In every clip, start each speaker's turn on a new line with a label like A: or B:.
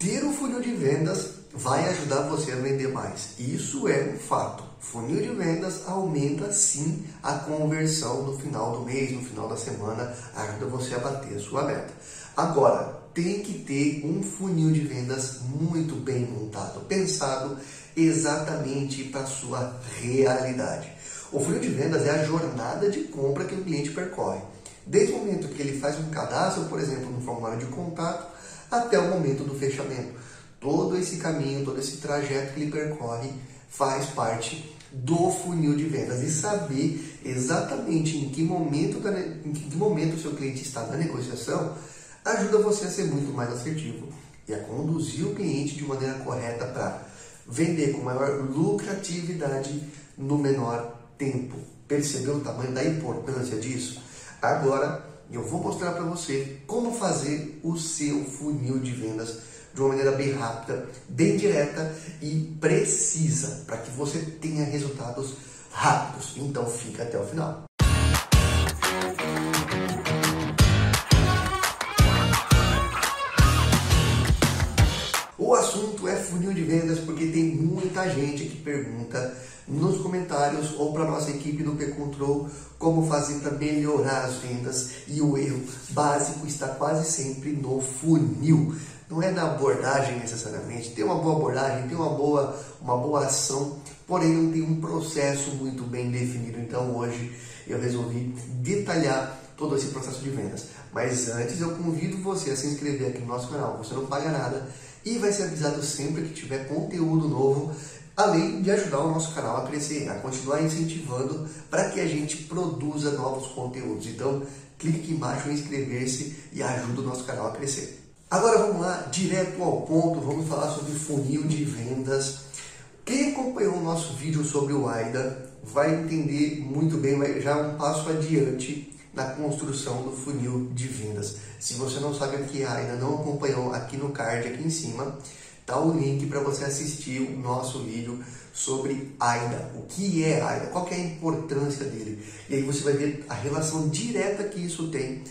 A: Ter um funil de vendas vai ajudar você a vender mais. Isso é um fato. Funil de vendas aumenta sim a conversão no final do mês, no final da semana, ajuda você a bater a sua meta. Agora, tem que ter um funil de vendas muito bem montado, pensado exatamente para a sua realidade. O funil de vendas é a jornada de compra que o cliente percorre. Desde o momento que ele faz um cadastro, por exemplo, no formulário de contato, até o momento do fechamento. Todo esse caminho, todo esse trajeto que ele percorre faz parte do funil de vendas e saber exatamente em que momento, da, em que momento o seu cliente está na negociação ajuda você a ser muito mais assertivo e a conduzir o cliente de maneira correta para vender com maior lucratividade no menor tempo. Percebeu o tamanho da importância disso? Agora eu vou mostrar para você como fazer o seu funil de vendas de uma maneira bem rápida, bem direta e precisa, para que você tenha resultados rápidos. Então fica até o final. O assunto é funil de vendas porque tem muita gente que pergunta nos comentários ou para nossa equipe do P-Control como fazer para melhorar as vendas e o erro básico está quase sempre no funil. Não é na abordagem necessariamente, tem uma boa abordagem, tem uma boa, uma boa ação, porém não tem um processo muito bem definido. Então hoje eu resolvi detalhar todo esse processo de vendas. Mas antes eu convido você a se inscrever aqui no nosso canal, você não paga nada e vai ser avisado sempre que tiver conteúdo novo, além de ajudar o nosso canal a crescer, a continuar incentivando para que a gente produza novos conteúdos. Então, clique aqui embaixo em inscrever-se e ajuda o nosso canal a crescer. Agora vamos lá, direto ao ponto, vamos falar sobre funil de vendas. Quem acompanhou o nosso vídeo sobre o AIDA vai entender muito bem, já um passo adiante na construção do funil de vendas. Se você não sabe o que é ainda não acompanhou aqui no card aqui em cima, tá o link para você assistir o nosso vídeo sobre AIDA. O que é AIDA? Qual é a importância dele? E aí você vai ver a relação direta que isso tem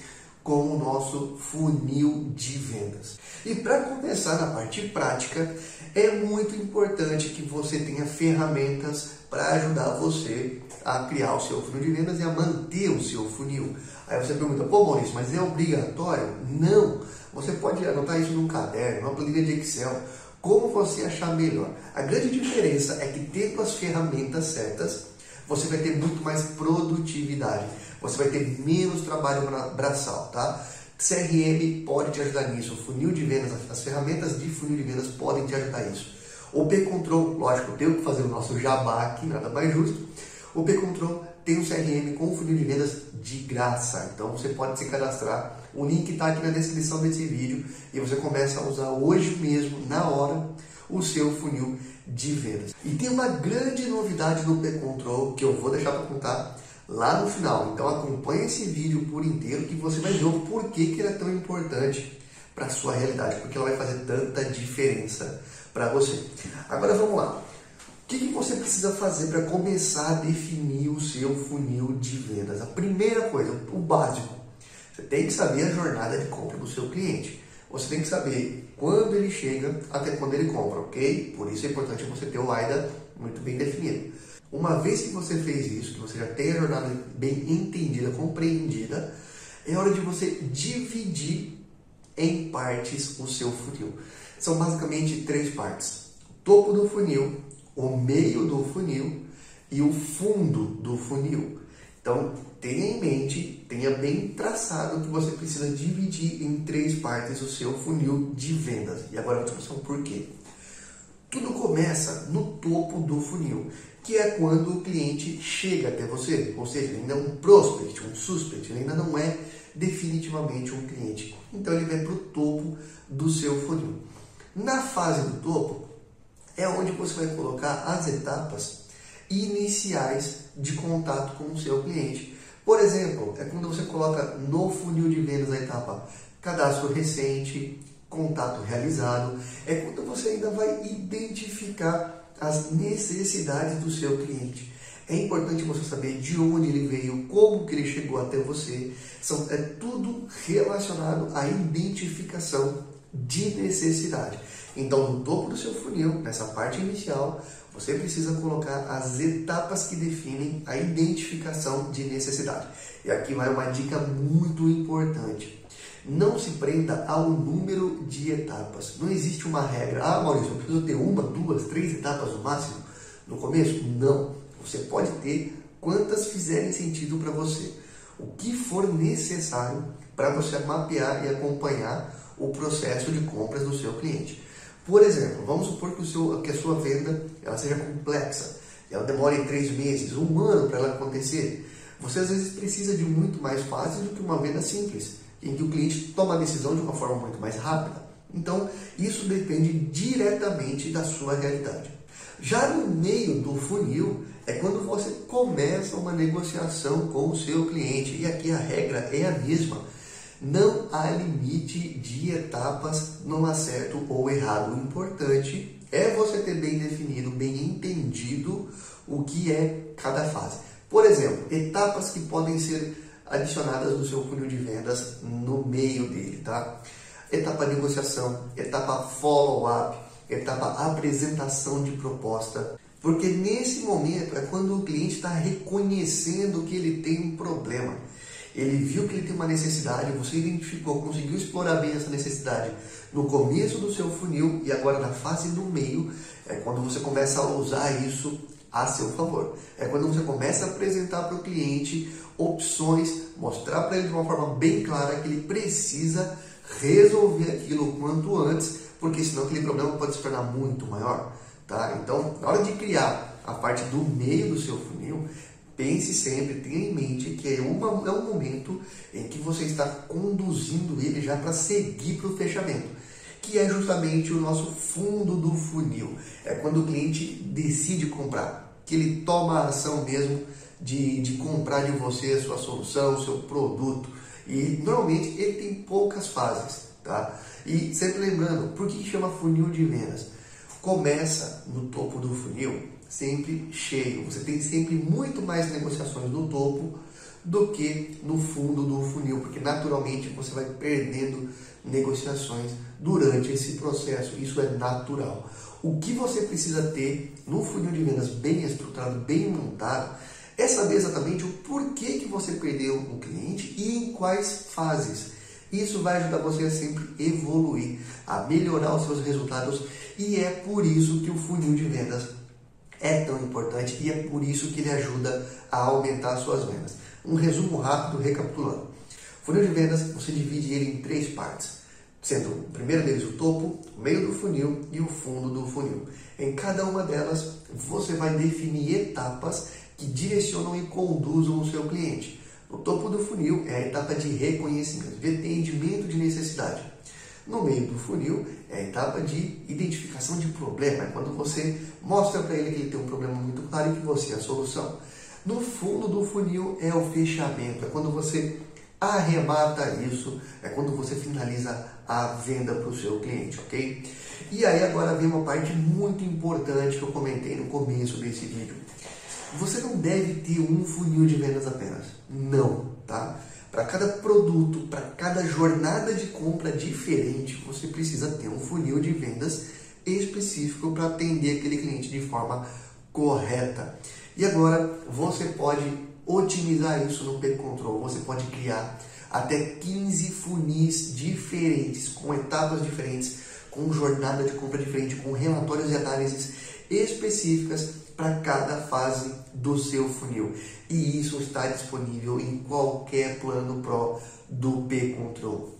A: com o nosso funil de vendas. E para começar na parte prática, é muito importante que você tenha ferramentas para ajudar você a criar o seu funil de vendas e a manter o seu funil. Aí você pergunta, pô Maurício, mas é obrigatório? Não! Você pode anotar isso num caderno, numa planilha de Excel, como você achar melhor. A grande diferença é que tendo as ferramentas certas, você vai ter muito mais produtividade. Você vai ter menos trabalho braçal, tá? CRM pode te ajudar nisso, funil de vendas, as ferramentas de funil de vendas podem te ajudar nisso. O P-Control, lógico, eu tenho que fazer o nosso jabá aqui, nada mais justo. O P-Control tem um CRM com funil de vendas de graça, então você pode se cadastrar. O link está aqui na descrição desse vídeo e você começa a usar hoje mesmo, na hora, o seu funil de vendas. E tem uma grande novidade no P-Control que eu vou deixar para contar lá no final. Então acompanhe esse vídeo por inteiro que você vai ver o porquê que ele é tão importante para a sua realidade, porque ela vai fazer tanta diferença para você. Agora vamos lá. O que, que você precisa fazer para começar a definir o seu funil de vendas? A primeira coisa, o básico, você tem que saber a jornada de compra do seu cliente. Você tem que saber quando ele chega até quando ele compra, ok? Por isso é importante você ter o AIDA muito bem definido. Uma vez que você fez isso, que você já tem a jornada bem entendida, compreendida, é hora de você dividir em partes o seu funil. São basicamente três partes: o topo do funil, o meio do funil e o fundo do funil. Então, tenha em mente, tenha bem traçado que você precisa dividir em três partes o seu funil de vendas. E agora eu vou te mostrar o porquê. Tudo começa no topo do funil, que é quando o cliente chega até você, ou seja, ele ainda é um prospect, um suspect, ele ainda não é definitivamente um cliente. Então ele vai para o topo do seu funil. Na fase do topo é onde você vai colocar as etapas iniciais de contato com o seu cliente. Por exemplo, é quando você coloca no funil de vendas a etapa cadastro recente, contato realizado, é quando você ainda vai identificar as necessidades do seu cliente. É importante você saber de onde ele veio, como que ele chegou até você. São, é tudo relacionado à identificação de necessidade. Então, no topo do seu funil, nessa parte inicial, você precisa colocar as etapas que definem a identificação de necessidade. E aqui vai uma dica muito importante. Não se prenda ao número de etapas. Não existe uma regra. Ah, Maurício, eu preciso ter uma, duas, três etapas no máximo no começo? Não. Você pode ter quantas fizerem sentido para você. O que for necessário para você mapear e acompanhar o processo de compras do seu cliente. Por exemplo, vamos supor que, seu, que a sua venda ela seja complexa, ela demore três meses, um ano para ela acontecer. Você às vezes precisa de muito mais fases do que uma venda simples, em que o cliente toma a decisão de uma forma muito mais rápida. Então, isso depende diretamente da sua realidade. Já no meio do funil é quando você começa uma negociação com o seu cliente, e aqui a regra é a mesma não há limite de etapas no certo ou errado. O importante é você ter bem definido, bem entendido o que é cada fase. Por exemplo, etapas que podem ser adicionadas no seu funil de vendas no meio dele, tá? Etapa negociação, etapa follow-up, etapa apresentação de proposta. Porque nesse momento é quando o cliente está reconhecendo que ele tem um problema ele viu que ele tem uma necessidade, você identificou, conseguiu explorar bem essa necessidade no começo do seu funil e agora na fase do meio, é quando você começa a usar isso a seu favor. É quando você começa a apresentar para o cliente opções, mostrar para ele de uma forma bem clara que ele precisa resolver aquilo o quanto antes, porque senão aquele problema pode se tornar muito maior. Tá? Então, na hora de criar a parte do meio do seu funil, Pense sempre, tenha em mente que é, uma, é um momento em que você está conduzindo ele já para seguir para o fechamento, que é justamente o nosso fundo do funil. É quando o cliente decide comprar, que ele toma a ação mesmo de, de comprar de você a sua solução, o seu produto. E normalmente ele tem poucas fases, tá? E sempre lembrando, por que chama funil de vendas? Começa no topo do funil sempre cheio. Você tem sempre muito mais negociações no topo do que no fundo do funil, porque naturalmente você vai perdendo negociações durante esse processo. Isso é natural. O que você precisa ter no funil de vendas bem estruturado, bem montado, é saber exatamente o porquê que você perdeu o cliente e em quais fases. Isso vai ajudar você a sempre evoluir, a melhorar os seus resultados e é por isso que o funil de vendas é tão importante e é por isso que ele ajuda a aumentar as suas vendas. Um resumo rápido recapitulando. Funil de vendas, você divide ele em três partes, sendo o primeiro deles o topo, o meio do funil e o fundo do funil. Em cada uma delas, você vai definir etapas que direcionam e conduzam o seu cliente. No topo do funil é a etapa de reconhecimento, de entendimento de necessidade. No meio do funil é a etapa de identificação de problema, é quando você mostra para ele que ele tem um problema muito claro e que você é a solução. No fundo do funil é o fechamento, é quando você arremata isso, é quando você finaliza a venda para o seu cliente, ok? E aí agora vem uma parte muito importante que eu comentei no começo desse vídeo. Você não deve ter um funil de vendas apenas, não, tá? Para cada produto, para cada jornada de compra diferente, você precisa ter um funil de vendas específico para atender aquele cliente de forma correta. E agora você pode otimizar isso no P-Control. Você pode criar até 15 funis diferentes, com etapas diferentes, com jornada de compra diferente, com relatórios e análises específicas para cada fase do seu funil. E isso está disponível em qualquer plano Pro do P-Control.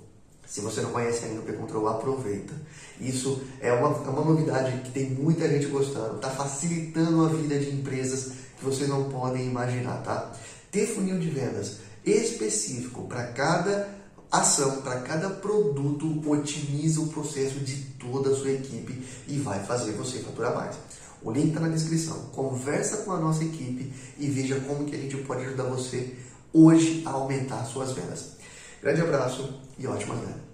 A: Se você não conhece ainda o P-Control, aproveita. Isso é uma, é uma novidade que tem muita gente gostando. Está facilitando a vida de empresas que vocês não podem imaginar, tá? Ter funil de vendas específico para cada ação, para cada produto, otimiza o processo de toda a sua equipe e vai fazer você faturar mais. O link está na descrição. Conversa com a nossa equipe e veja como que a gente pode ajudar você hoje a aumentar suas vendas. Grande abraço e ótima vendas.